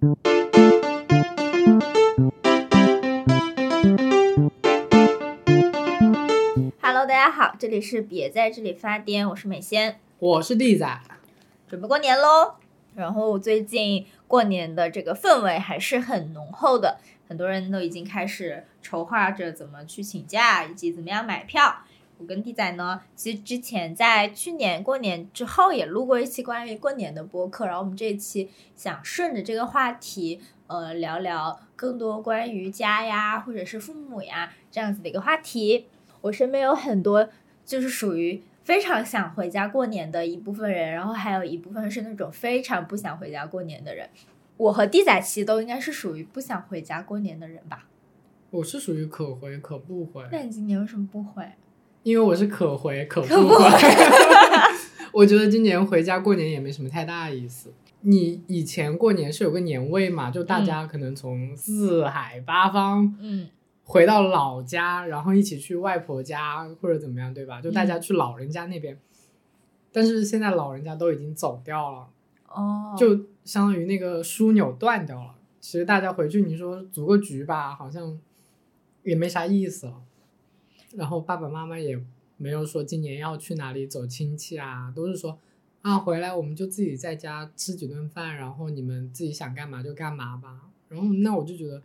Hello，大家好，这里是别在这里发癫，我是美仙，我是弟仔，准备过年喽。然后最近过年的这个氛围还是很浓厚的，很多人都已经开始筹划着怎么去请假，以及怎么样买票。我跟地仔呢，其实之前在去年过年之后也录过一期关于过年的播客，然后我们这一期想顺着这个话题，呃，聊聊更多关于家呀，或者是父母呀这样子的一个话题。我身边有很多就是属于非常想回家过年的一部分人，然后还有一部分是那种非常不想回家过年的人。我和地仔其实都应该是属于不想回家过年的人吧？我是属于可回可不回。那你今年为什么不回？因为我是可回可不回。我觉得今年回家过年也没什么太大意思。你以前过年是有个年味嘛？就大家可能从四海八方，嗯。回到老家，然后一起去外婆家或者怎么样，对吧？就大家去老人家那边。但是现在老人家都已经走掉了，哦，就相当于那个枢纽断掉了。其实大家回去，你说组个局吧，好像也没啥意思了。然后爸爸妈妈也没有说今年要去哪里走亲戚啊，都是说啊回来我们就自己在家吃几顿饭，然后你们自己想干嘛就干嘛吧。然后那我就觉得。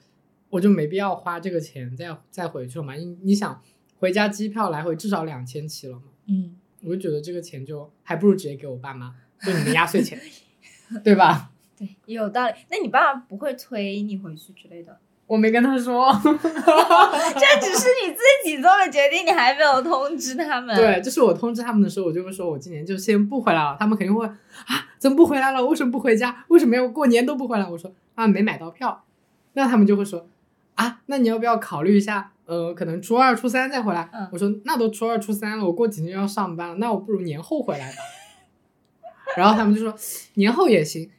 我就没必要花这个钱再再回去了嘛？你你想回家机票来回至少两千起了嘛？嗯，我就觉得这个钱就还不如直接给我爸妈，就你们压岁钱，对吧？对，有道理。那你爸妈不会催你回去之类的？我没跟他说，这只是你自己做的决定，你还没有通知他们。对，就是我通知他们的时候，我就会说我今年就先不回来了。他们肯定会啊，怎么不回来了？为什么不回家？为什么要过年都不回来？我说啊，没买到票。那他们就会说。啊，那你要不要考虑一下？呃，可能初二、初三再回来。嗯，我说那都初二、初三了，我过几天要上班了，那我不如年后回来吧。然后他们就说年后也行，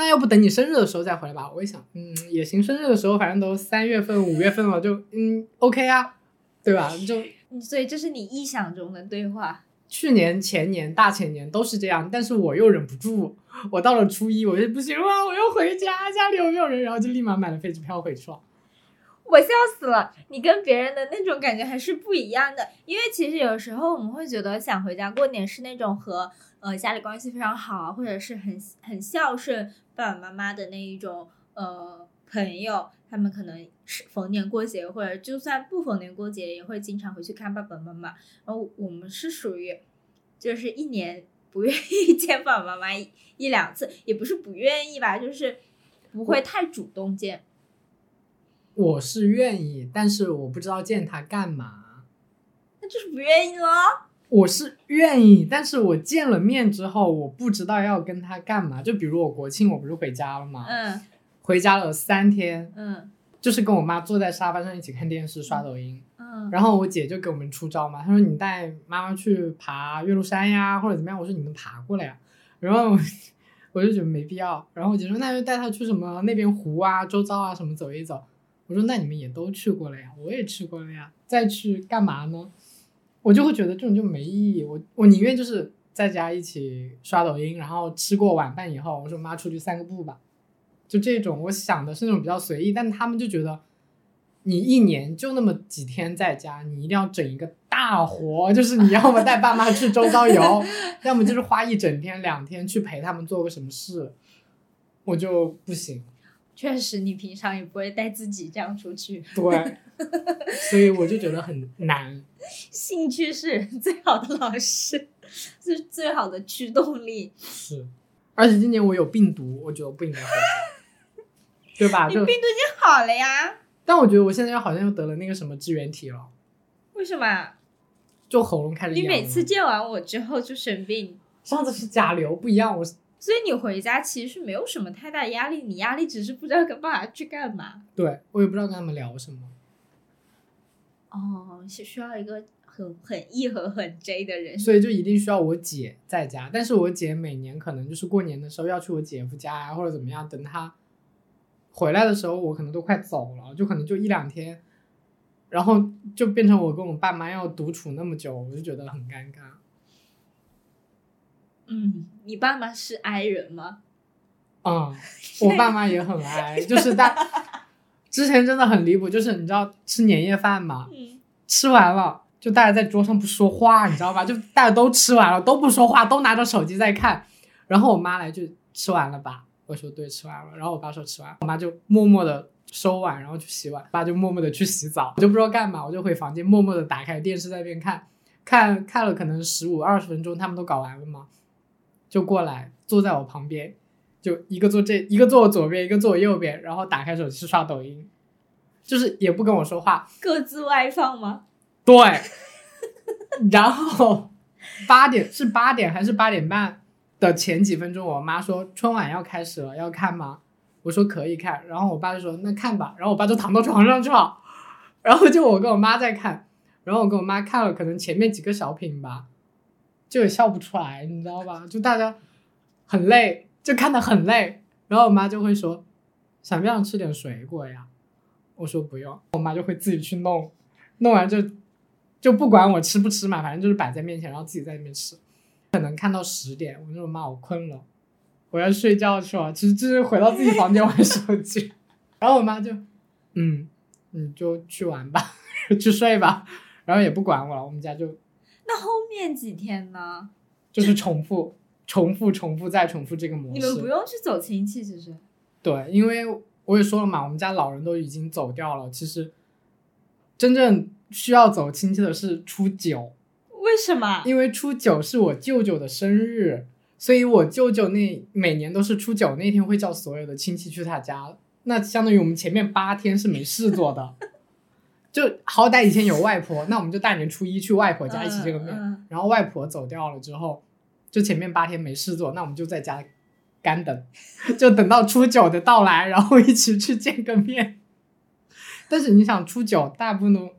那要不等你生日的时候再回来吧？我一想，嗯，也行，生日的时候反正都三月份、五月份了，就嗯，OK 啊，对吧？就 所以这是你臆想中的对话。去年、前年、大前年都是这样，但是我又忍不住，我到了初一，我就不行了，我要回家，家里有没有人？然后就立马买了飞机票回去了。我笑死了，你跟别人的那种感觉还是不一样的。因为其实有时候我们会觉得想回家过年是那种和呃家里关系非常好，或者是很很孝顺爸爸妈妈的那一种呃朋友，他们可能是逢年过节或者就算不逢年过节也会经常回去看爸爸妈妈。然后我们是属于就是一年不愿意 见爸爸妈妈一两次，也不是不愿意吧，就是不会太主动见。我是愿意，但是我不知道见他干嘛，那就是不愿意喽。我是愿意，但是我见了面之后，我不知道要跟他干嘛。就比如我国庆，我不是回家了吗？嗯，回家了三天，嗯，就是跟我妈坐在沙发上一起看电视、刷抖音。嗯，然后我姐就给我们出招嘛，她说你带妈妈去爬岳麓山呀，或者怎么样。我说你们爬过了呀，然后 我就觉得没必要。然后我姐说那就带她去什么那边湖啊、周遭啊什么走一走。我说那你们也都去过了呀，我也去过了呀，再去干嘛呢？我就会觉得这种就没意义。我我宁愿就是在家一起刷抖音，然后吃过晚饭以后，我说妈出去散个步吧，就这种。我想的是那种比较随意，但他们就觉得你一年就那么几天在家，你一定要整一个大活，就是你要么带爸妈去周遭游，要么就是花一整天两天去陪他们做个什么事，我就不行。确实，你平常也不会带自己这样出去。对，所以我就觉得很难。兴趣是最好的老师，是最好的驱动力。是，而且今年我有病毒，我觉得我不应该回家，对吧？你病毒已经好了呀。但我觉得我现在好像又得了那个什么支原体了。为什么？就喉咙开始。你每次见完我之后就生病。上次是甲流，不一样。我。所以你回家其实是没有什么太大压力，你压力只是不知道跟爸爸去干嘛。对，我也不知道跟他们聊什么。哦，是需要一个很很 E 和很 J 的人。所以就一定需要我姐在家，但是我姐每年可能就是过年的时候要去我姐夫家啊，或者怎么样，等她回来的时候，我可能都快走了，就可能就一两天，然后就变成我跟我爸妈要独处那么久，我就觉得很尴尬。嗯，你爸妈是 I 人吗？嗯，我爸妈也很 I，，就是大之前真的很离谱，就是你知道吃年夜饭嘛，嗯，吃完了就大家在桌上不说话，你知道吧？就大家都吃完了都不说话，都拿着手机在看。然后我妈来就吃完了吧？我说对，吃完了。然后我爸说吃完，我妈就默默的收碗，然后去洗碗，爸就默默的去洗澡。我就不知道干嘛，我就回房间默默的打开电视在那边看，看看了可能十五二十分钟，他们都搞完了嘛，就过来坐在我旁边，就一个坐这一个坐我左边，一个坐我右边，然后打开手机刷抖音，就是也不跟我说话，各自外放吗？对，然后八点是八点还是八点半的前几分钟，我妈说春晚要开始了，要看吗？我说可以看，然后我爸就说那看吧，然后我爸就躺到床上去了，然后就我跟我妈在看，然后我跟我妈看了可能前面几个小品吧，就也笑不出来，你知道吧？就大家很累，就看得很累，然后我妈就会说想不想吃点水果呀？我说不用，我妈就会自己去弄，弄完就就不管我吃不吃嘛，反正就是摆在面前，然后自己在那边吃。可能看到十点，我说妈，我困了，我要睡觉去了。其实就是回到自己房间玩手机。然后我妈就，嗯，你就去玩吧，去睡吧，然后也不管我了。我们家就那后面几天呢？就是重复、重复、重复再重复这个模式你们不。用去走亲戚，其实对，因为我也说了嘛，我们家老人都已经走掉了，其实真正需要走亲戚的是初九。为什么？因为初九是我舅舅的生日，所以我舅舅那每年都是初九那天会叫所有的亲戚去他家。那相当于我们前面八天是没事做的，就好歹以前有外婆，那我们就大年初一去外婆家一起见个面。嗯然后外婆走掉了之后，就前面八天没事做，那我们就在家干等，就等到初九的到来，然后一起去见个面。但是你想，初九大部分都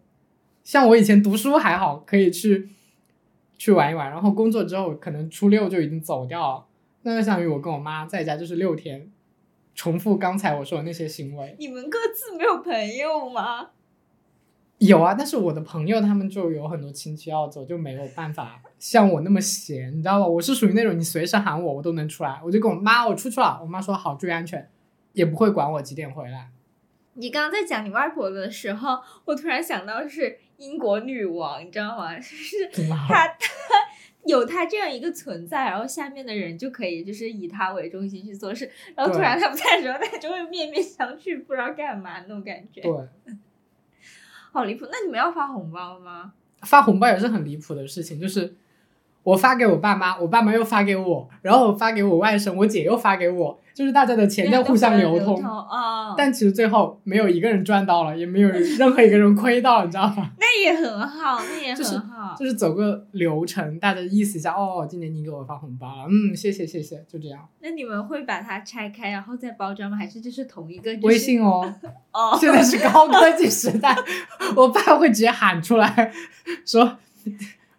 像我以前读书还好，可以去去玩一玩，然后工作之后可能初六就已经走掉了，那就相当于我跟我妈在家就是六天，重复刚才我说的那些行为。你们各自没有朋友吗？有啊，但是我的朋友他们就有很多亲戚要走，就没有办法像我那么闲，你知道吧？我是属于那种你随时喊我，我都能出来。我就跟我妈我出去了，我妈说好，注意安全，也不会管我几点回来。你刚刚在讲你外婆的时候，我突然想到是英国女王，你知道吗？就是？她她有她这样一个存在，然后下面的人就可以就是以她为中心去做事，然后突然她不在的时候，大家就会面面相觑，不知道干嘛那种感觉，对，好离谱。那你们要发红包吗？发红包也是很离谱的事情，就是我发给我爸妈，我爸妈又发给我，然后我发给我外甥，我姐又发给我，就是大家的钱在互相流流通。啊，但其实最后没有一个人赚到了，也没有任何一个人亏到，你知道吗？那也很好，那也就是很好。就是走个流程，大家意思一下，哦，今年你给我发红包了，嗯，谢谢谢谢，就这样。那你们会把它拆开，然后再包装吗？还是就是同一个？就是、微信哦，哦，现在是高科技时代，我爸会直接喊出来说，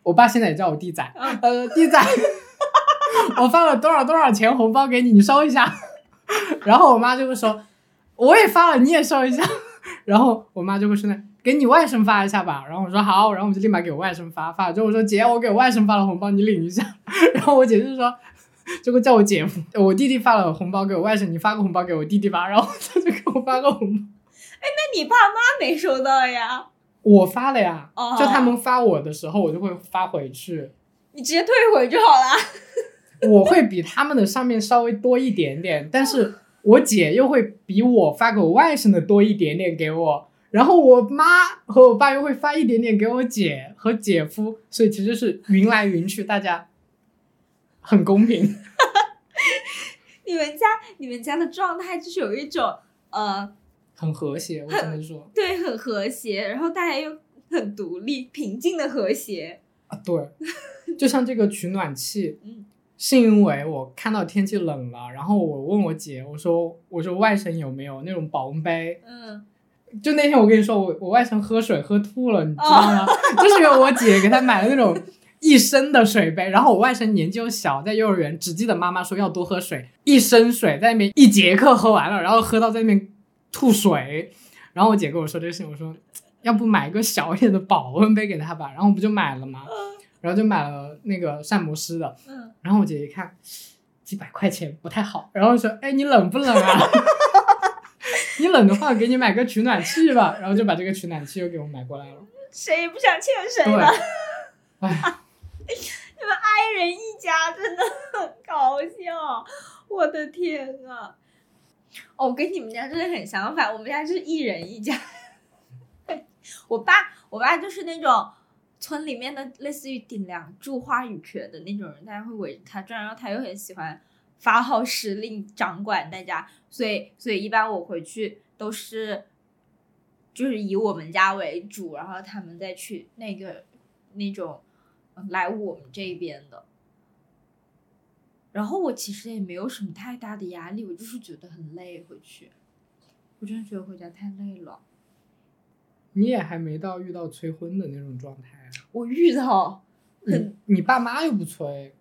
我爸现在也叫我弟仔，嗯呃，弟仔，我发了多少多少钱红包给你，你收一下。然后我妈就会说，我也发了，你也收一下。然后我妈就会说那给你外甥发一下吧。然后我说好，然后我就立马给我外甥发，发了之后我说姐，我给我外甥发了红包，你领一下。然后我姐就说。就会叫我姐夫，我弟弟发了红包给我外甥，你发个红包给我弟弟吧，然后他就给我发个红包，哎那你爸妈没收到呀？我发了呀，哦就他们发我的时候，我就会发回去，你直接退回就好啦。我会比他们的上面稍微多一点点，但是我姐又会比我发给我外甥的多一点点给我，然后我妈和我爸又会发一点点给我姐和姐夫，所以其实是云来云去，大家很公平。你们家你们家的状态就是有一种呃，很和谐，我只能说 对，很和谐，然后大家又很独立、平静的和谐。啊，对，就像这个取暖器，嗯，是因为我看到天气冷了，然后我问我姐，我说我说外甥有没有那种保温杯？嗯，就那天我跟你说，我我外甥喝水喝吐了，你知道吗？就是因为我姐给他买了那种一升的水杯，然后我外甥年纪又小，在幼儿园只记得妈妈说要多喝水，一升水在那边一节课喝完了，然后喝到在那边吐水，然后我姐跟我说这个事情，我说要不买一个小一点的保温杯给他吧，然后我不就买了吗？然后就买了那个膳魔师的，嗯，然后我姐一看，几百块钱不太好，然后说，哎，你冷不冷啊？你冷的话，给你买个取暖器吧，然后就把这个取暖器又给我买过来了。谁也不想欠谁对的。，哎，你们爱人一家真的很搞笑，我的天啊！哦，我跟你们家真的很相反，我们家就是一人一家。我爸，我爸就是那种村里面的类似于顶梁柱、话语权的那种人，大家会围着他转，然后他又很喜欢发号施令、掌管大家，所以，所以一般我回去都是就是以我们家为主，然后他们再去那个那种来我们这边的。然后我其实也没有什么太大的压力，我就是觉得很累回去，我真的觉得回家太累了。你也还没到遇到催婚的那种状态啊。我遇到你你爸妈又不催，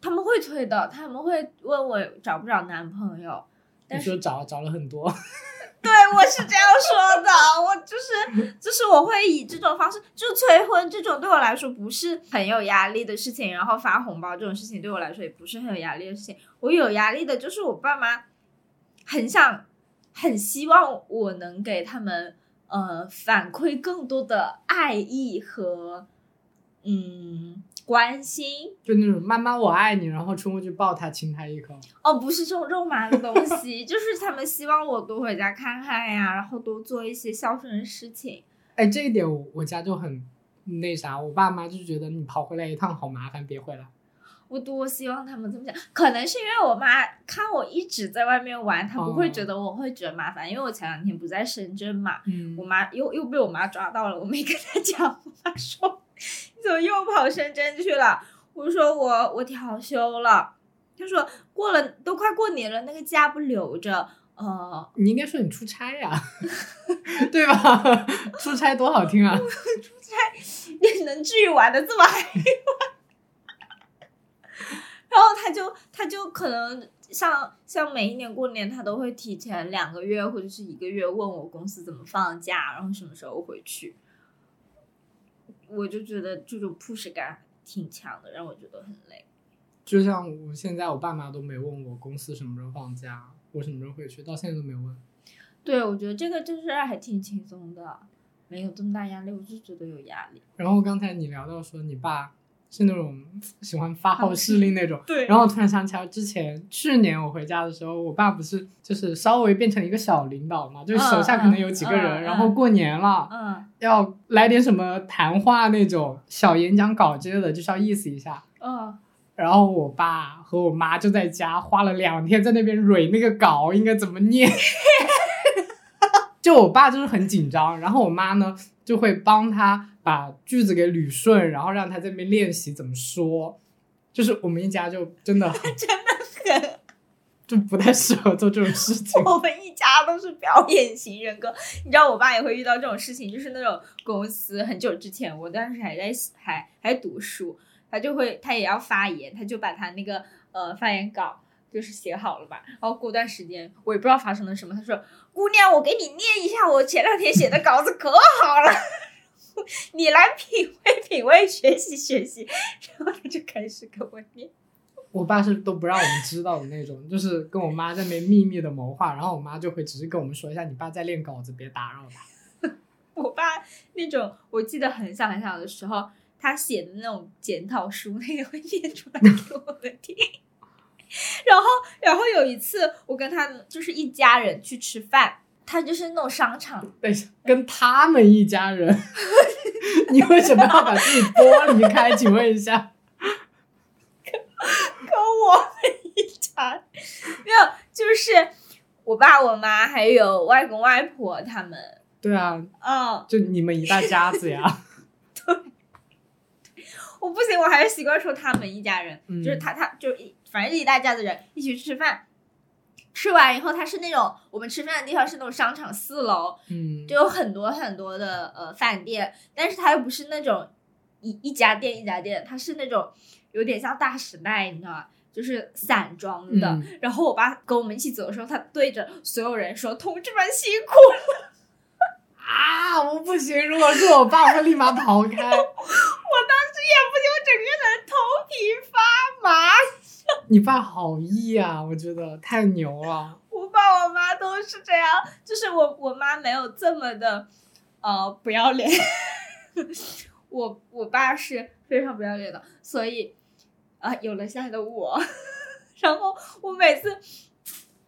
他们会催的，他们会问我找不找男朋友，你但是说找找了很多，对我是这样说的，我就是就是我会以这种方式，就催婚这种对我来说不是很有压力的事情，然后发红包这种事情对我来说也不是很有压力的事情。我有压力的就是我爸妈很想很希望我能给他们呃反馈更多的爱意和嗯关心，就那种妈妈我爱你，然后冲过去抱他亲他一口。哦，不是这种肉麻的东西，就是他们希望我多回家看看呀，然后多做一些孝顺的事情。哎，这一点我我家就很那啥，我爸妈就觉得你跑回来一趟好麻烦，别回来。我多希望他们这么想，可能是因为我妈看我一直在外面玩，她不会哦觉得我会觉得麻烦，因为我前两天不在深圳嘛，嗯我妈又又被我妈抓到了，我没跟她讲，我妈说你怎么又跑深圳去了？我说我我调休了，他说过了都快过年了，那个假不留着，呃，你应该说你出差呀，对吧？出差多好听啊！出差你能至于玩的这么嗨吗？然后他就他就可能像像每一年过年，他都会提前两个月或者是一个月问我公司怎么放假，然后什么时候回去。我就觉得这种 push 感挺强的，让我觉得很累。就像我现在，我爸妈都没问我公司什么时候放假，我什么时候回去，到现在都没有问。对，我觉得这个就是还挺轻松的，没有这么大压力，我就觉得有压力。然后刚才你聊到说你爸是那种喜欢发号施令那种，对。然后我突然想起来，之前去年我回家的时候，我爸不是就是稍微变成一个小领导嘛，就是手下可能有几个人，然后过年了、嗯。要来点什么谈话那种小演讲稿之类的，就是要意思一下。嗯，然后我爸和我妈就在家花了两天在那边蕊那个稿应该怎么念。就我爸就是很紧张，然后我妈呢就会帮他把句子给捋顺，然后让他在那边练习怎么说。就是我们一家就真的 真的很 就不太适合做这种事情。我们一家都是表演型人格，你知道，我爸也会遇到这种事情，就是那种公司很久之前，我当时还在还还读书，他就会他也要发言，他就把他那个呃发言稿就是写好了吧，然后过段时间我也不知道发生了什么，他说：“姑娘，我给你念一下我前两天写的稿子，可好了。”你来品味品味，学习学习，然后他就开始跟我念。我爸是都不让我们知道的那种，就是跟我妈在那边秘密的谋划，然后我妈就会只是跟我们说一下，你爸在练稿子，别打扰他。我爸那种，我记得很小很小的时候，他写的那种检讨书，那个会念出来给我们听。然后，然后有一次，我跟他就是一家人去吃饭，他就是那种商场，等一下，跟他们一家人，你为什么要把自己剥离开？请问一下，跟跟我们一家没有，就是我爸、我妈还有外公外婆他们，对啊，嗯，就你们一大家子呀。对我不行，我还是习惯说他们一家人，嗯就是他他就一反正一大家子人一起去吃饭，吃完以后他是那种我们吃饭的地方是那种商场四楼，嗯，就有很多很多的呃饭店，但是它又不是那种一一家店一家店，它是那种有点像大时代，你知道吗？就是散装的。嗯然后我爸跟我们一起走的时候，他对着所有人说：“同志们辛苦了。啊，我不行，如果是我爸，我会立马跑开。”我当时也不行，我整个人头皮发麻。你爸好意啊，我觉得太牛了。我爸我妈都是这样，就是我我妈没有这么的呃不要脸，我我爸是非常不要脸的，所以啊、有了现在的我，然后我每次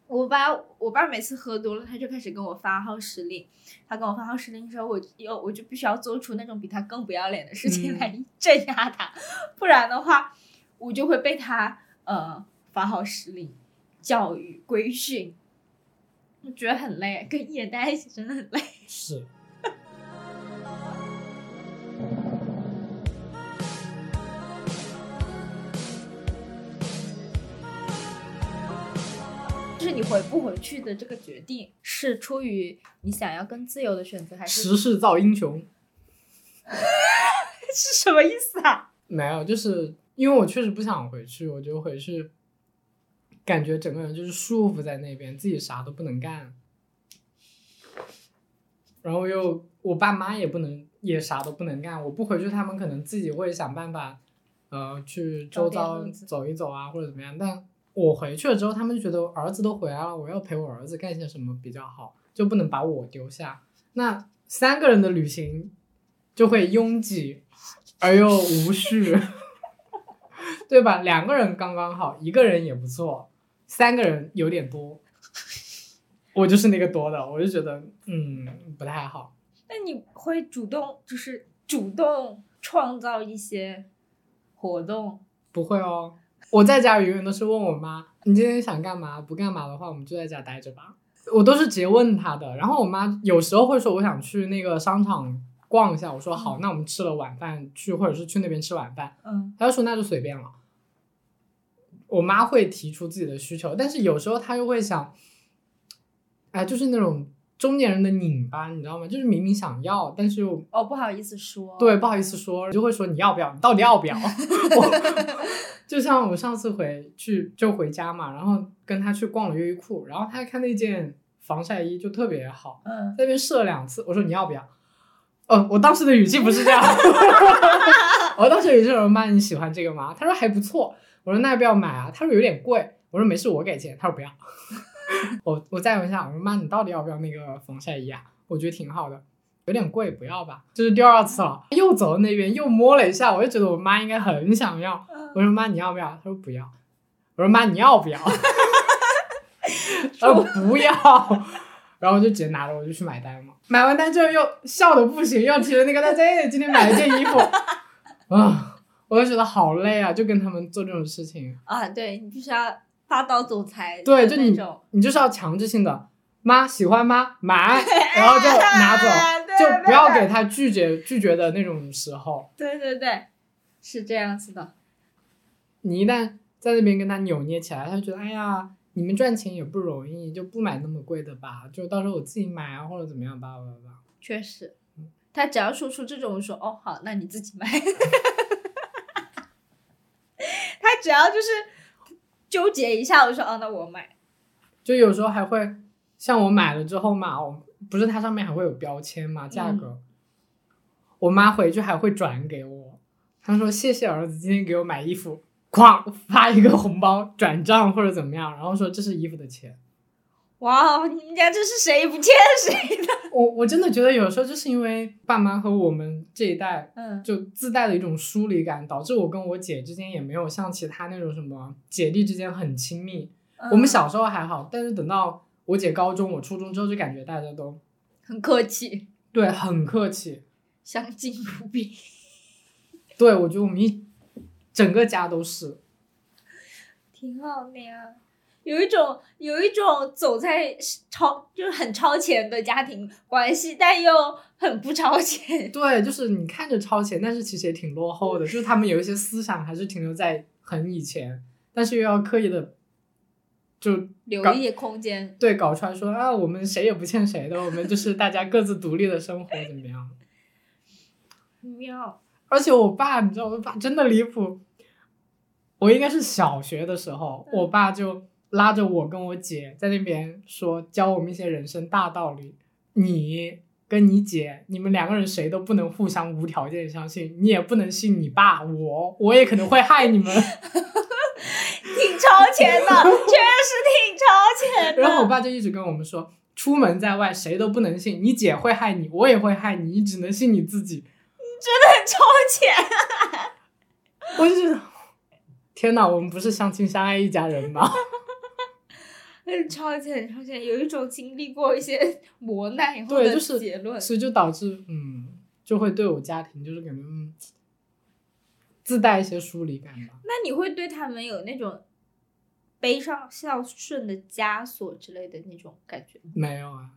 我爸我爸每次喝多了，他就开始跟我发号施令，他跟我发号施令之后，我又我就必须要做出那种比他更不要脸的事情嗯来镇压他，不然的话我就会被他呃发号施令、教育、规训。我觉得很累，跟一人待在一起真的很累。是，就是你回不回去的这个决定，是出于你想要更自由的选择，还是时势造英雄。是什么意思啊？没有，就是因为我确实不想回去，我就回去，感觉整个人就是束缚在那边，自己啥都不能干。然后又我爸妈也不能，也啥都不能干。我不回去，他们可能自己会想办法，呃，去周遭走一走啊，或者怎么样。但我回去了之后，他们就觉得儿子都回来了，我要陪我儿子干些什么比较好，就不能把我丢下。那三个人的旅行就会拥挤而又无序，对吧？两个人刚刚好，一个人也不错，三个人有点多。我就是那个多的，我就觉得嗯不太好。那你会主动就是主动创造一些活动？不会哦，我在家永远都是问我妈，你今天想干嘛？不干嘛的话，我们就在家待着吧。我都是直接问她的。然后我妈有时候会说，我想去那个商场逛一下。我说好，那我们吃了晚饭去，或者是去那边吃晚饭。嗯她就说那就随便了。我妈会提出自己的需求，但是有时候她又会想，哎，就是那种中年人的拧巴，你知道吗？就是明明想要，但是又哦，不好意思说。对，不好意思说，就会说你要不要？你到底要不要？我 就像我上次回去就回家嘛，然后跟他去逛了优衣库，然后他看那件防晒衣就特别好，嗯，在那边试了两次，我说你要不要？哦，我当时的语气不是这样，我当时语气是妈你喜欢这个吗？他说还不错，我说那要不要买啊？他说有点贵，我说没事我给钱，他说不要。我我再问一下，我说妈你到底要不要那个防晒衣啊？我觉得挺好的。有点贵，不要吧。这是第二次了，又走到那边又摸了一下，我就觉得我妈应该很想要。我说妈，你要不要？他说不要。我说妈，你要不要？他说 不要。然后我就直接拿着，我就去买单嘛。买完单之后又笑的不行，又提着那个单子，哎，今天买了件衣服，啊，我就觉得好累啊，就跟他们做这种事情。啊，对你必须要霸道总裁对，就你你就是要强制性的，妈喜欢吗？买，然后就拿走。就不要给他拒绝拒绝的那种时候，对对对，是这样子的。你一旦在那边跟他扭捏起来，他就觉得哎呀，你们赚钱也不容易，就不买那么贵的吧，就到时候我自己买啊，或者怎么样吧吧吧。确实，他只要说出这种说哦好，那你自己买。他只要就是纠结一下，我说哦那我买。就有时候还会像我买了之后嘛，我不是它上面还会有标签嘛，价格，我妈回去还会转给我，她说谢谢儿子今天给我买衣服，哐发一个红包转账或者怎么样，然后说这是衣服的钱。哇，你们家这是谁不欠谁的？我我真的觉得有时候就是因为爸妈和我们这一代嗯就自带的一种疏离感，导致我跟我姐之间也没有像其他那种什么姐弟之间很亲密。我们小时候还好，但是等到我姐高中、我初中之后，就感觉大家都很客气，对很客气。相敬如宾。对我觉得我们一整个家都是，挺好的呀，有一种有一种走在超就是很超前的家庭关系，但又很不超前。对，就是你看着超前，但是其实也挺落后的，就是他们有一些思想还是停留在很以前，但是又要刻意的就留一些空间，对，搞出来说啊，我们谁也不欠谁的，我们就是大家各自独立的生活，怎么样？妙。而且我爸，你知道，我爸真的离谱。我应该是小学的时候，嗯我爸就拉着我跟我姐在那边说，教我们一些人生大道理。你跟你姐，你们两个人谁都不能互相无条件相信，你也不能信你爸，我我也可能会害你们。天 挺超前的，确实挺超前的。然后我爸就一直跟我们说，出门在外谁都不能信，你姐会害你，我也会害你，你只能信你自己。真的很超前。我就觉得，天哪，我们不是相亲相爱一家人吗？很超前，超前，有一种经历过一些 磨难以后对，的就是结论。所以就导致嗯，就会对我家庭就是感觉嗯，自带一些疏离感吧。那你会对他们有那种背上孝顺的枷锁之类的那种感觉吗？没有啊，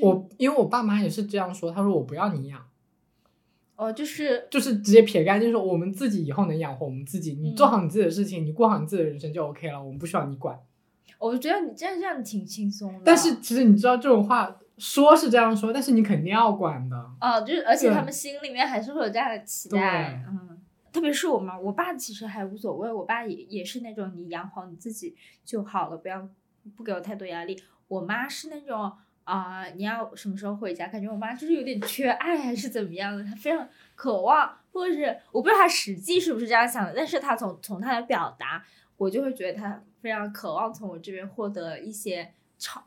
我因为我爸妈也是这样说，他说我不要你养，哦，就是就是直接撇干净说我们自己以后能养活我们自己，你嗯做好你自己的事情，你过好你自己的人生就 OK 了，我们不需要你管。我觉得你这样这样挺轻松的。但是其实你知道这种话说是这样说，但是你肯定要管的。哦，就是而且他们心里面还是会有这样的期待，嗯，特别是我妈，我爸其实还无所谓，我爸也也是那种你养好你自己就好了，不要不给我太多压力。我妈是那种啊、你要什么时候回家？感觉我妈就是有点缺爱还是怎么样的，她非常渴望，或者是我不知道她实际是不是这样想的，但是她从从她的表达，我就会觉得他非常渴望从我这边获得一些超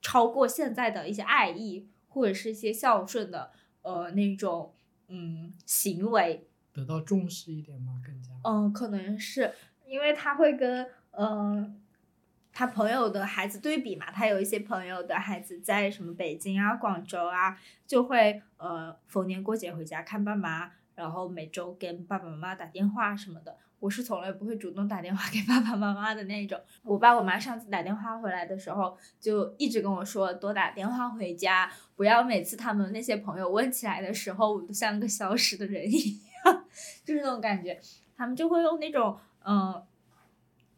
超过现在的一些爱意，或者是一些孝顺的呃那种嗯行为，得到重视一点吗？更加。嗯、可能是因为他会跟呃他朋友的孩子对比嘛，他有一些朋友的孩子在什么北京啊、广州啊，就会呃逢年过节回家看爸妈，然后每周跟爸爸妈妈打电话什么的。我是从来不会主动打电话给爸爸妈妈的那种。我爸我妈上次打电话回来的时候，就一直跟我说多打电话回家，不要每次他们那些朋友问起来的时候，我都像个消失的人一样，就是那种感觉。他们就会用那种嗯、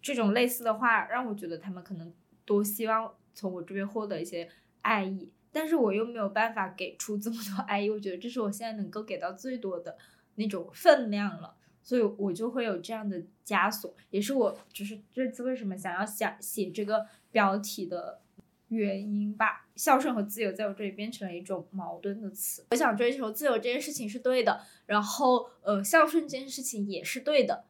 这种类似的话，让我觉得他们可能多希望从我这边获得一些爱意，但是我又没有办法给出这么多爱意，我觉得这是我现在能够给到最多的那种分量了。所以我就会有这样的枷锁，也是我就是这次为什么想要想写这个标题的原因吧。孝顺和自由在我这里变成了一种矛盾的词。我想追求自由这件事情是对的，然后呃孝顺这件事情也是对的，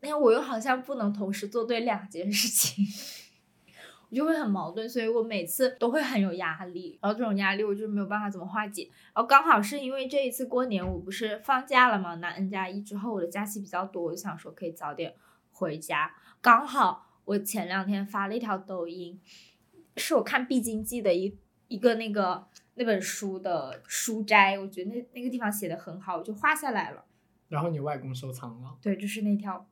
那我又好像不能同时做对两件事情。我就会很矛盾，所以我每次都会很有压力，然后这种压力我就没有办法怎么化解。然后刚好是因为这一次过年我不是放假了嘛，拿 N 加一之后我的假期比较多，我就想说可以早点回家。刚好我前两天发了一条抖音，是我看《必经记》的一一个那个那本书的书摘，我觉得那那个地方写的很好，我就画下来了。然后你外公收藏了，对，就是那条，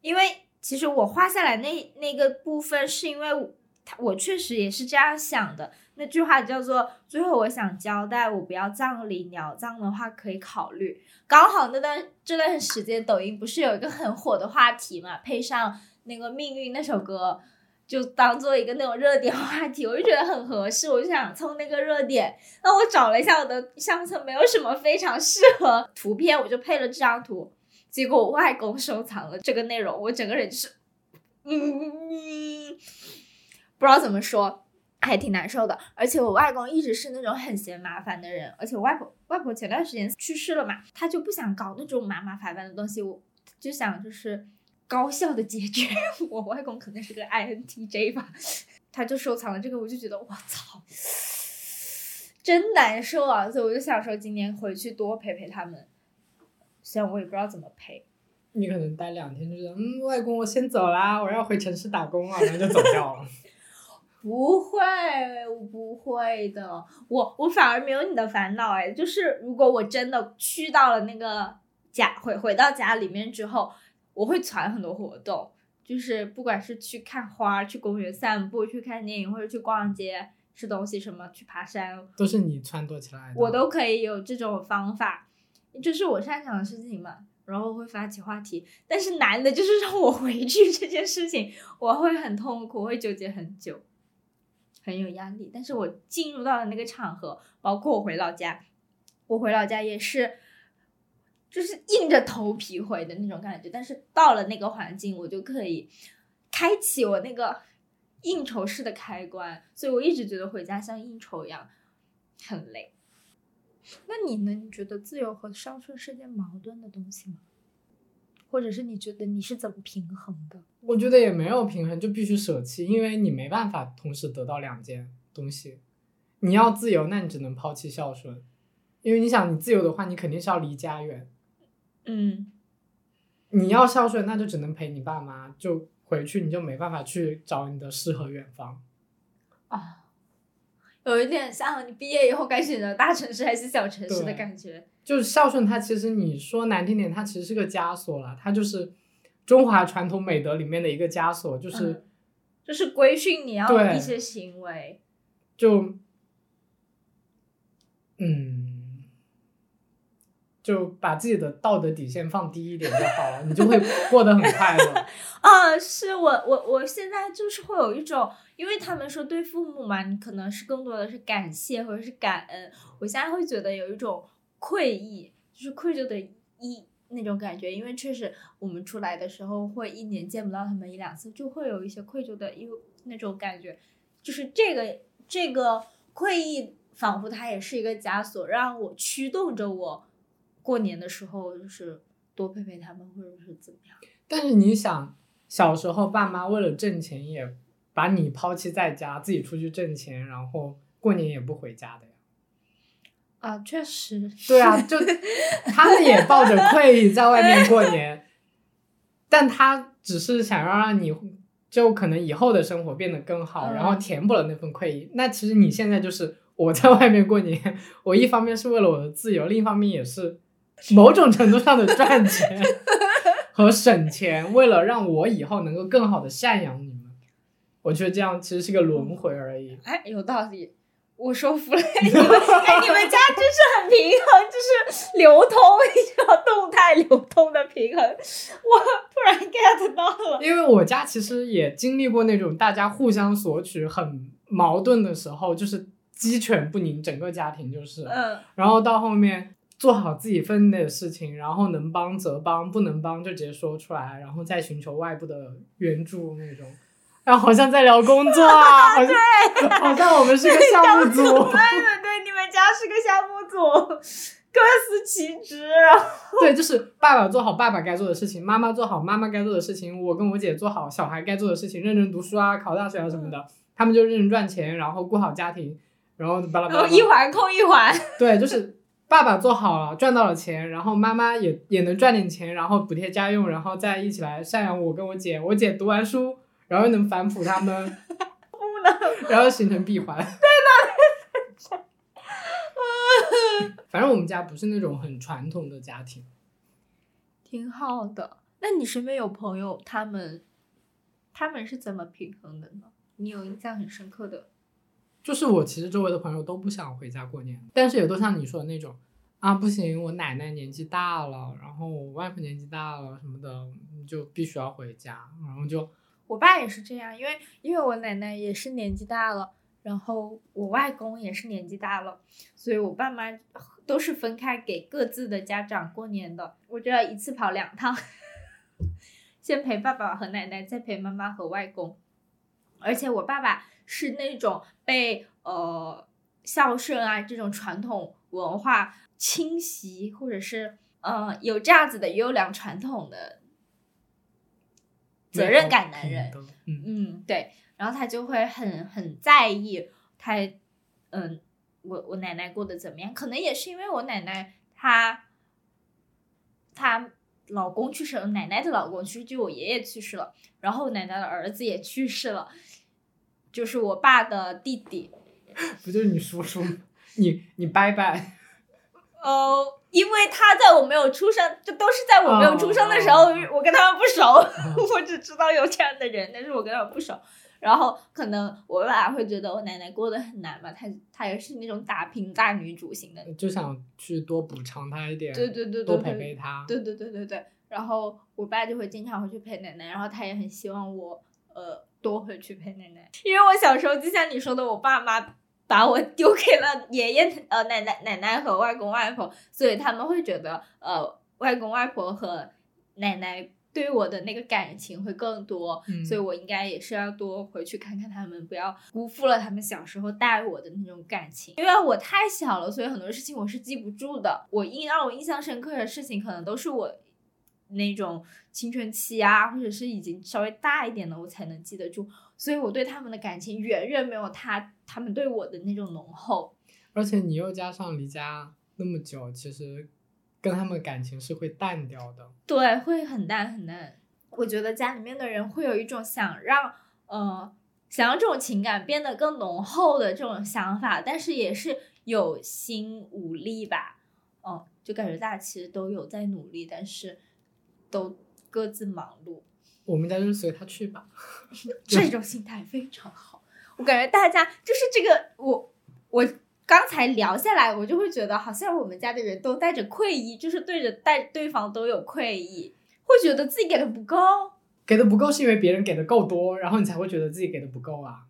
因为其实我画下来那那个部分，是因为他我确实也是这样想的。那句话叫做“最后我想交代，我不要葬礼，鸟葬的话可以考虑”。刚好那段这段时间，抖音不是有一个很火的话题嘛，配上那个《命运》那首歌，就当做一个那种热点话题，我就觉得很合适，我就想蹭那个热点。那我找了一下我的相册，没有什么非常适合图片，我就配了这张图。结果我外公收藏了这个内容，我整个人就是，嗯，不知道怎么说，还挺难受的。而且我外公一直是那种很嫌麻烦的人，而且我外婆外婆前段时间去世了嘛，他就不想搞那种麻麻烦烦的东西，我就想就是高效的解决。我外公可能是个 INTJ 吧，他就收藏了这个，我就觉得我操。真难受啊！所以我就想说，今年回去多陪陪他们。虽然我也不知道怎么陪，你可能待两天就觉得，嗯，外公我先走啦，我要回城市打工了，然后就走掉了。不会，我不会的。我我反而没有你的烦恼哎，就是如果我真的去到了那个家，回回到家里面之后，我会攒很多活动，就是不管是去看花、去公园散步、去看电影，或者去逛街、吃东西什么，去爬山，都是你撺掇起来的。我都可以有这种方法，这是我擅长的事情嘛。然后会发起话题，但是难的就是 让我回去这件事情，我会很痛苦，会纠结很久，很有压力。但是我进入到了那个场合，包括我回老家，我回老家也是，就是硬着头皮回的那种感觉。但是到了那个环境，我就可以开启我那个应酬式的开关，所以我一直觉得回家像应酬一样，很累。那你呢？你觉得自由和孝顺是件矛盾的东西吗？或者是你觉得你是怎么平衡的？我觉得也没有平衡，就必须舍弃，因为你没办法同时得到两件东西。你要自由，那你只能抛弃孝顺，因为你想，你自由的话，你肯定是要离家远。嗯你要孝顺，那就只能陪你爸妈，就回去你就没办法去找你的诗和远方。啊，有一点像你毕业以后该选择大城市还是小城市的感觉。就是孝顺，它其实你说难听点，它其实是个枷锁了，它就是中华传统美德里面的一个枷锁，就是、嗯就是规训你要一些行为，就，嗯，就把自己的道德底线放低一点就好了，你就会过得很快乐。啊，是我我我现在就是会有一种，因为他们说对父母嘛，你可能是更多的是感谢或者是感恩，我现在会觉得有一种愧意，就是愧疚的意那种感觉，因为确实我们出来的时候会一年见不到他们一两次，就会有一些愧疚的一那种感觉，就是这个这个愧意，仿佛它也是一个枷锁，让我驱动着我过年的时候就是多陪陪他们，或者是怎么样。但是你想，小时候爸妈为了挣钱，也把你抛弃在家，自己出去挣钱，然后过年也不回家的呀。啊，确实，对啊，就 他们也抱着愧意在外面过年，但他只是想要让你就可能以后的生活变得更好，嗯然后填补了那份愧意。那其实你现在就是我在外面过年，我一方面是为了我的自由，另一方面也是某种程度上的赚钱和省钱，为了让我以后能够更好的赡养你们。我觉得这样其实是个轮回而已。哎，有道理，我说服了 你们。哎，你们家真是很平衡，就是流通，一种动态流通的平衡。我突然 get 到了。因为我家其实也经历过那种大家互相索取很矛盾的时候，就是鸡犬不宁，整个家庭就是，嗯，然后到后面做好自己分内的事情，然后能帮则帮，不能帮就直接说出来，然后再寻求外部的援助那种。然后好像在聊工作啊，好像好像我们是个项目组。对对对，你们家是个项目组，各司其职。对，就是爸爸做好爸爸该做的事情，妈妈做好妈妈该做的事情，我跟我姐做好小孩该做的事情，认真读书啊，考大学啊什么的。他们就认真赚钱，然后顾好家庭，然后巴拉巴拉巴拉。然后一环扣一环。对，就是爸爸做好了，赚到了钱，然后妈妈也也能赚点钱，然后补贴家用，然后再一起来赡养我跟我姐。我姐读完书，然后又能反哺他们，不能。然后形成闭环。对的反正我们家不是那种很传统的家庭。挺好的。那你身边有朋友，他们他们是怎么平衡的呢？你有印象很深刻的？就是我其实周围的朋友都不想回家过年，但是也都像你说的那种啊，不行，我奶奶年纪大了，然后我外婆年纪大了什么的，就必须要回家，然后就我爸也是这样，因为因为我奶奶也是年纪大了，然后我外公也是年纪大了，所以我爸妈都是分开给各自的家长过年的，我就要一次跑两趟，先陪爸爸和奶奶，再陪妈妈和外公。而且我爸爸是那种被呃孝顺啊这种传统文化侵袭，或者是呃有这样子的优良传统的责任感男人。嗯，嗯，对，然后他就会很很在意他，嗯，我我奶奶过得怎么样？可能也是因为我奶奶她她老公去世了，奶奶的老公去世，就我爷爷去世了，然后奶奶的儿子也去世了，就是我爸的弟弟。不就是你叔叔吗，你你伯伯，呃，因为他在我没有出生，这都是在我没有出生的时候，哦我跟他们不熟，我只知道有这样的人，但是我跟他们不熟。然后可能我爸爸会觉得我奶奶过得很难嘛，她她也是那种打拼大女主型的，就想去多补偿他一点，对对对对多陪陪他，对对对对对。然后我爸就会经常回去陪奶奶，然后他也很希望我呃多回去陪奶奶，因为我小时候就像你说的，我爸妈把我丢给了爷爷呃奶奶奶奶和外公外婆，所以他们会觉得呃外公外婆和奶奶对我的那个感情会更多，嗯所以我应该也是要多回去看看他们，不要辜负了他们小时候带我的那种感情。因为我太小了，所以很多事情我是记不住的。我印让我印象深刻的事情，可能都是我那种青春期啊，或者是已经稍微大一点的，我才能记得住。所以我对他们的感情远远没有他他们对我的那种浓厚。而且你又加上离家那么久，其实跟他们感情是会淡掉的。对，会很淡很淡。我觉得家里面的人会有一种想让呃想让这种情感变得更浓厚的这种想法，但是也是有心无力吧。嗯，就感觉大家其实都有在努力，但是都各自忙碌。我们家就是随他去吧，这种心态非常好。我感觉大家就是这个，我我刚才聊下来，我就会觉得好像我们家的人都带着愧意，就是对着带对方都有愧意，会觉得自己给的不够。给的不够是因为别人给的够多，然后你才会觉得自己给的不够啊。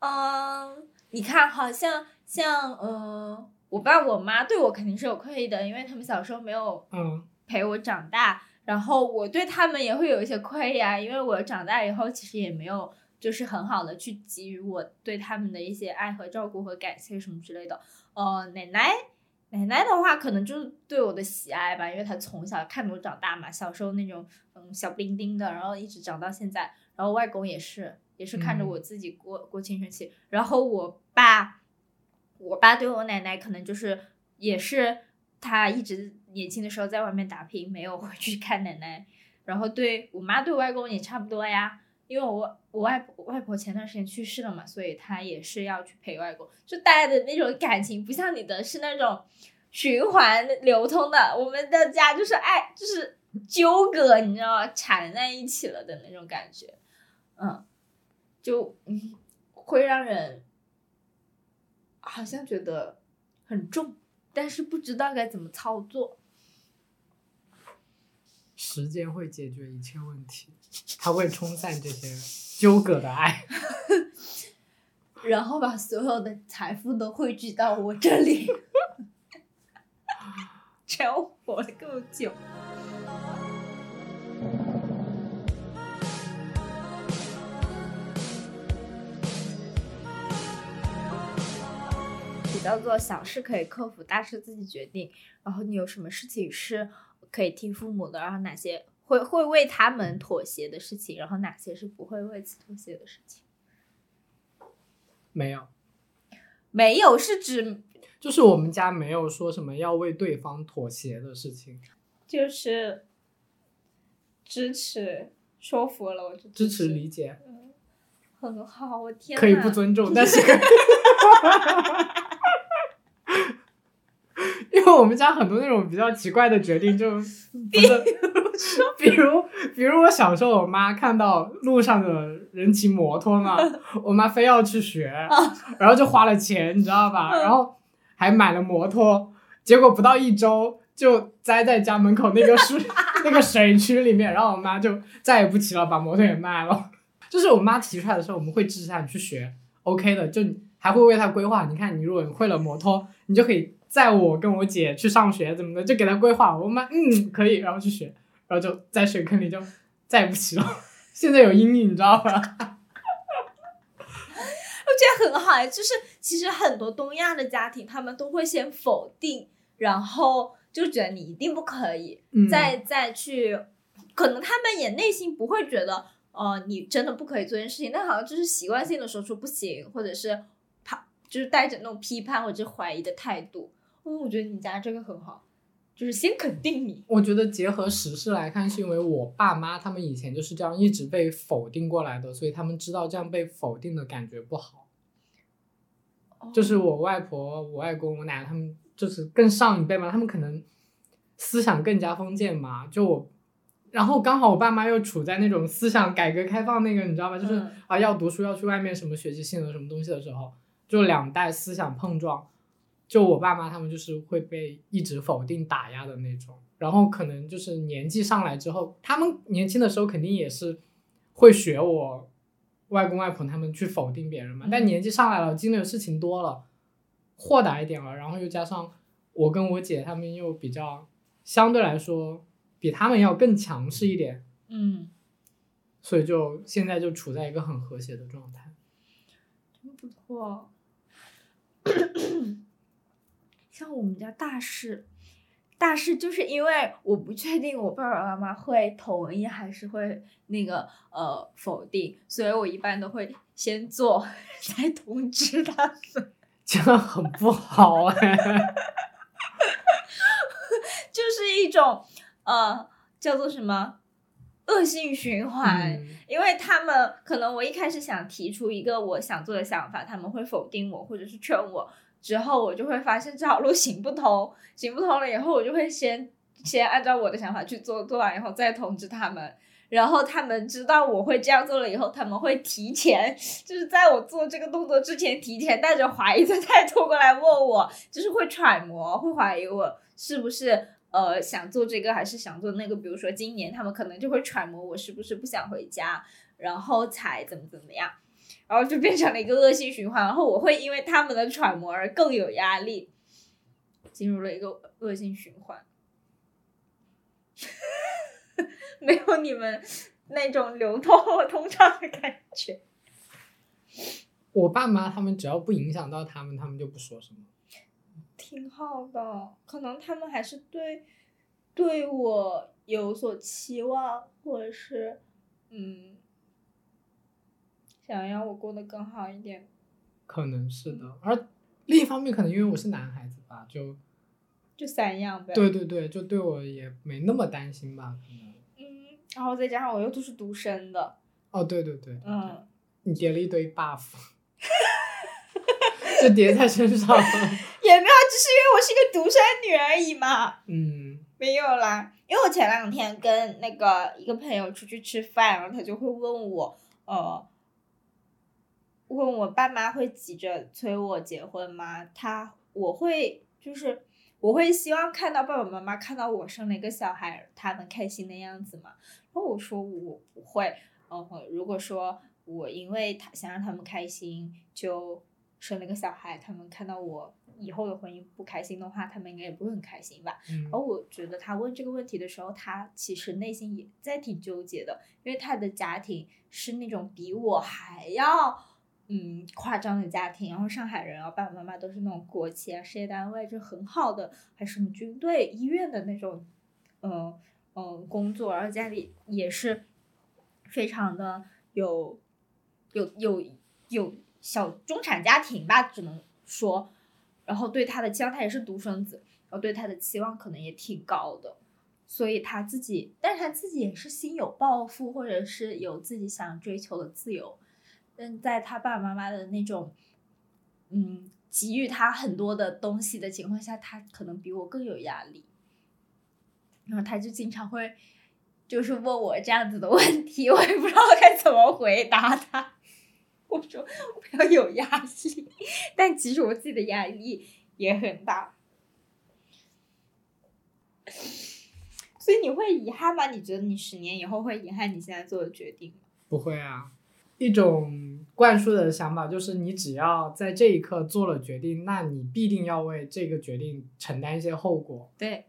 嗯，你看，好像像嗯，我爸我妈对我肯定是有愧意的，因为他们小时候没有嗯陪我长大。然后我对他们也会有一些亏呀，因为我长大以后其实也没有就是很好的去给予我对他们的一些爱和照顾和感谢什么之类的。呃，奶奶奶奶的话可能就是对我的喜爱吧，因为她从小看着我长大嘛，小时候那种嗯小丁丁的，然后一直长到现在。然后外公也是也是看着我自己过过青春期。然后我爸我爸对我奶奶可能就是也是。他一直年轻的时候在外面打拼，没有回去看奶奶。然后对我妈对外公也差不多呀，因为我我外外婆前段时间去世了嘛，所以他也是要去陪外公。就大家的那种感情不像你的是那种循环流通的，我们的家就是爱就是纠葛，你知道吗？缠在一起了的那种感觉，嗯，就嗯会让人好像觉得很重。但是不知道该怎么操作。时间会解决一切问题，它会冲散这些纠葛的爱，然后把所有的财富都汇聚到我这里 只要活得够久。叫做小事可以克服，大事自己决定。然后你有什么事情是可以听父母的？然后哪些会会为他们妥协的事情？然后哪些是不会为此妥协的事情？没有，没有是指就是我们家没有说什么要为对方妥协的事情，就是支持说服了我就支持理解，嗯，很好，我天，可以不尊重，但是。因为我们家很多那种比较奇怪的决定，就 比如，比如比如我小时候，我妈看到路上的人骑摩托嘛，我妈非要去学，然后就花了钱，你知道吧？然后还买了摩托，结果不到一周就栽在家门口那个水 那个水渠里面，然后我妈就再也不骑了，把摩托也卖了。就是我妈提出来的时候，我们会支持她去学，OK 的，就还会为她规划。你看，你如果会了摩托，你就可以。载我跟我姐去上学怎么的，就给她规划。我妈嗯可以，然后去学，然后就在水坑里就再也不骑了。现在有阴影，你知道吧？我觉得很好，就是其实很多东亚的家庭，他们都会先否定，然后就觉得你一定不可以，再再去，可能他们也内心不会觉得，呃，你真的不可以做这件事情，但好像就是习惯性的说出不行，或者是怕，就是带着那种批判或者怀疑的态度。嗯，我觉得你家这个很好，就是先肯定你。我觉得结合时事来看，是因为我爸妈他们以前就是这样一直被否定过来的，所以他们知道这样被否定的感觉不好。就是我外婆、我外公、我奶奶他们，就是更上一辈嘛，他们可能思想更加封建嘛。就我，然后刚好我爸妈又处在那种思想改革开放那个，你知道吧？就是啊，要读书要去外面什么学习性的什么东西的时候，就两代思想碰撞。就我爸妈他们就是会被一直否定打压的那种，然后可能就是年纪上来之后，他们年轻的时候肯定也是会学我外公外婆他们去否定别人嘛，但年纪上来了，经历的事情多了，豁达一点了，然后又加上我跟我姐他们又比较相对来说比他们要更强势一点，嗯，所以就现在就处在一个很和谐的状态，真不错。像我们家大事，大事就是因为我不确定我爸爸妈妈会同意还是会那个呃否定，所以我一般都会先做 再通知他们。这样很不好哎，就是一种呃叫做什么恶性循环，嗯因为他们可能我一开始想提出一个我想做的想法，他们会否定我或者是劝我，之后我就会发现这条路行不通，行不通了以后，我就会先先按照我的想法去做，做完以后再通知他们。然后他们知道我会这样做了以后，他们会提前，就是在我做这个动作之前，提前带着怀疑的态度过来问我，就是会揣摩，会怀疑我是不是呃想做这个还是想做那个。比如说今年他们可能就会揣摩我是不是不想回家，然后才怎么怎么样，然后就变成了一个恶性循环。然后我会因为他们的揣摩而更有压力，进入了一个恶性循环。没有你们那种流通通畅的感觉。我爸妈他们只要不影响到他们，他们就不说什么。挺好的，可能他们还是对对我有所期望，或者是嗯，想要我过得更好一点。可能是的，而另一方面，可能因为我是男孩子吧，就就三样呗。对对对，就对我也没那么担心吧，可能。嗯，然后再加上我又都是独生的，哦，对对对，对嗯，你叠了一堆 buff，就叠在身上。也没有，只是因为我是一个独生女而已嘛。嗯没有啦，因为我前两天跟那个一个朋友出去吃饭，然后他就会问我，呃，问我爸妈会急着催我结婚吗？他我会就是我会希望看到爸爸妈妈看到我生了一个小孩，他们开心的样子嘛。然后我说我不会，嗯、如果说我因为他想让他们开心就生了一个小孩，他们看到我以后的婚姻不开心的话，他们应该也不会很开心吧。嗯而我觉得他问这个问题的时候，他其实内心也在挺纠结的，因为他的家庭是那种比我还要嗯夸张的家庭，然后上海人啊，爸爸妈妈都是那种国企啊、事业单位，就很好的，还是什么军队、医院的那种，嗯嗯工作，然后家里也是非常的有有有有小中产家庭吧，只能说，然后对他的期望，他也是独生子。然后对他的期望可能也挺高的，所以他自己，但是他自己也是心有抱负，或者是有自己想追求的自由，但在他爸爸妈妈的那种，嗯，给予他很多的东西的情况下，他可能比我更有压力，然后他就经常会，就是问我这样子的问题，我也不知道该怎么回答他。我说我不要有压力，但其实我自己的压力也很大。所以你会遗憾吗？你觉得你十年以后会遗憾你现在做的决定吗？不会啊，一种灌输的想法就是，你只要在这一刻做了决定，那你必定要为这个决定承担一些后果。对，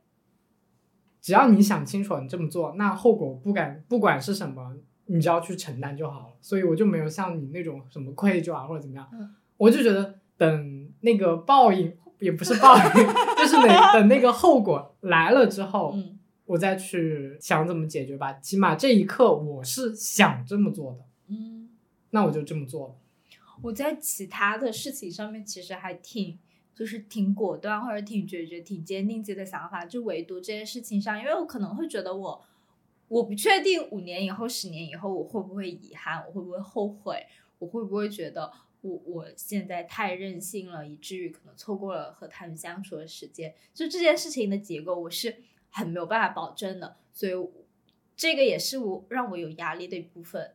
只要你想清楚你这么做，那后果不敢不管是什么，你只要去承担就好了。所以我就没有像你那种什么愧疚啊或者怎么样，嗯我就觉得等那个报应也不是报应，就是等等那个后果来了之后，嗯我再去想怎么解决吧。起码这一刻我是想这么做的，嗯，那我就这么做。我在其他的事情上面其实还挺，就是挺果断或者挺决绝、挺坚定自己的想法，就唯独这件事情上，因为我可能会觉得我，我不确定五年以后、十年以后我会不会遗憾，我会不会后悔，我会不会觉得我我现在太任性了，以至于可能错过了和他们相处的时间。就这件事情的结构，我是很没有办法保证的，所以这个也是我让我有压力的一部分。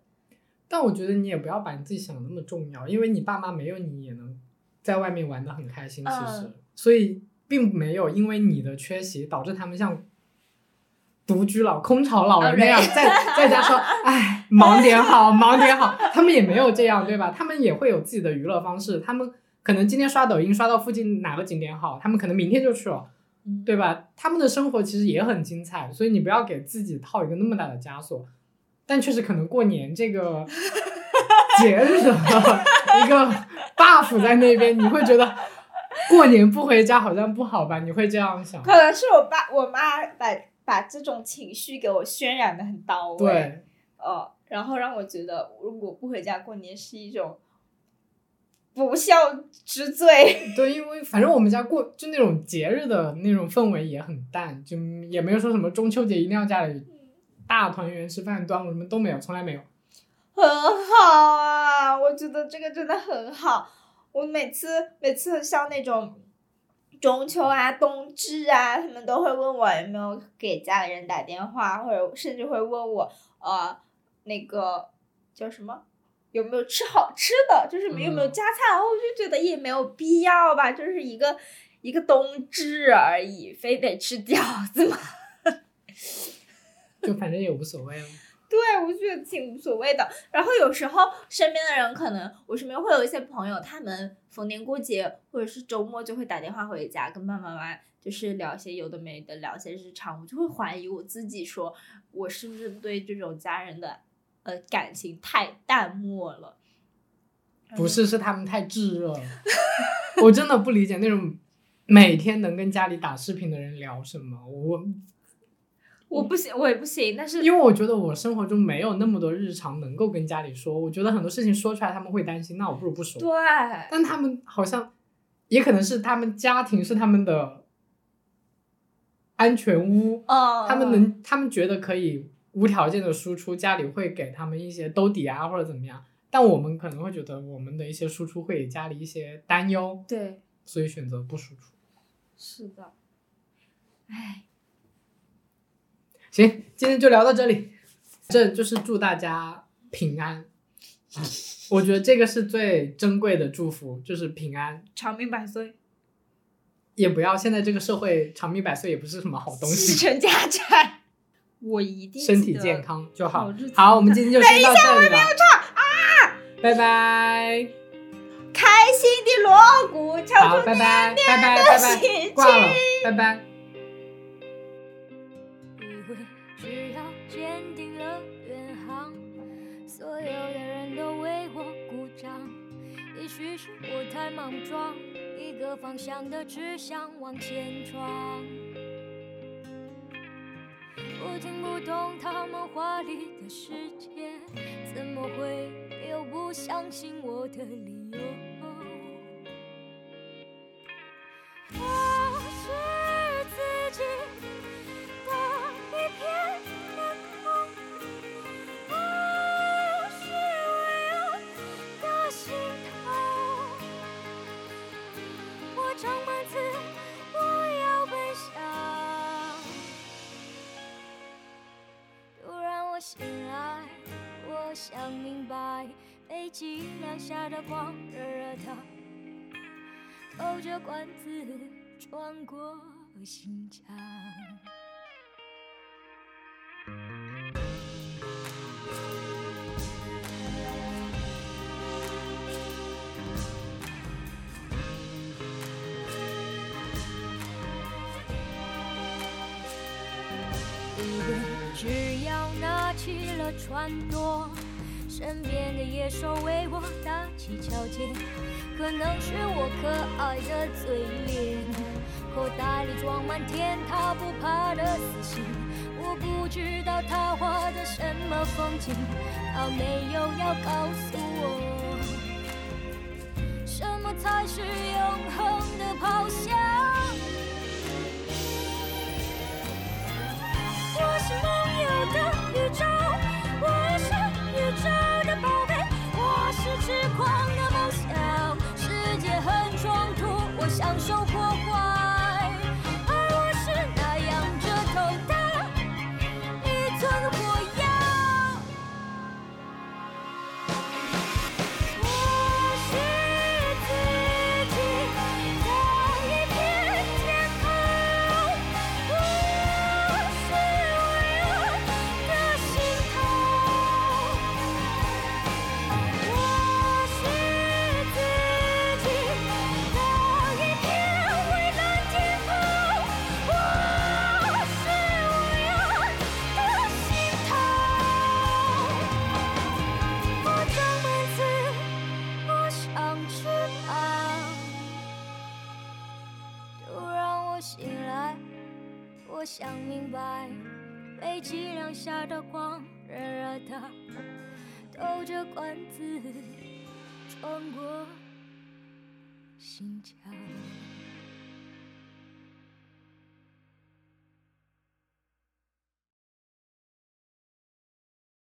但我觉得你也不要把你自己想的那么重要，因为你爸妈没有你也能在外面玩的很开心，其实，嗯所以并没有因为你的缺席导致他们像独居老、空巢老人那样哦在在家说，哎，忙点好，忙点好，他们也没有这样，对吧？他们也会有自己的娱乐方式，他们可能今天刷抖音刷到附近哪个景点好，他们可能明天就去了。嗯，对吧？他们的生活其实也很精彩，所以你不要给自己套一个那么大的枷锁。但确实可能过年这个 节日的一个 buff 在那边，你会觉得过年不回家好像不好吧？你会这样想？可能是我爸我妈把把这种情绪给我渲染的很到位，对，呃，然后让我觉得如果不回家过年是一种不孝之罪。对，因为反正我们家过就那种节日的那种氛围也很淡，就也没有说什么中秋节一定要家里大团圆吃饭，端午什么都没有，从来没有。很好啊，我觉得这个真的很好。我每次每次像那种中秋啊、冬至啊，他们都会问我有没有给家里人打电话，或者甚至会问我呃那个叫什么有没有吃好吃的，就是有没有加菜，然后我就觉得也没有必要吧，就是一个 一个冬至而已，非得吃饺子吗？就反正也无所谓了。对，我觉得挺无所谓的。然后有时候身边的人可能，我身边会有一些朋友，他们逢年过节或者是周末就会打电话回家，跟爸爸妈妈就是聊些有的没的，聊些日常。我就会怀疑我自己，说我是不是对这种家人的呃感情太淡漠了？不是，是他们太炙热了。我真的不理解那种每天能跟家里打视频的人聊什么。我我不行，我也不行。但是因为我觉得我生活中没有那么多日常能够跟家里说，我觉得很多事情说出来他们会担心，那我不如不说。对，但他们好像，也可能是他们家庭是他们的安全屋，嗯，他们能，他们觉得可以无条件的输出，家里会给他们一些兜底啊或者怎么样。但我们可能会觉得我们的一些输出会给家里一些担忧，对，所以选择不输出。是的，唉。行，今天就聊到这里。这就是祝大家平安。我觉得这个是最珍贵的祝福，就是平安。长命百岁，也不要现在这个社会长命百岁也不是什么好东西继西，承家产。我一定身体健康就好好我们今天就先到这里了。拜拜。开心的锣鼓敲好，出拜拜，拜拜，的拜拜喜，挂了，拜拜。许是我太莽撞，一个方向的只想往前闯。我听不懂他们华丽的世界，怎么会有不相信我的理由？透着管子穿过心墙。以为只要拿起了船舵，身边的野兽为我打起桥接，可能是我可爱的嘴脸，口袋里装满天塌不怕的死心。我不知道他画的什么风景，他没有要告诉我，什么才是我享管子穿过心墙。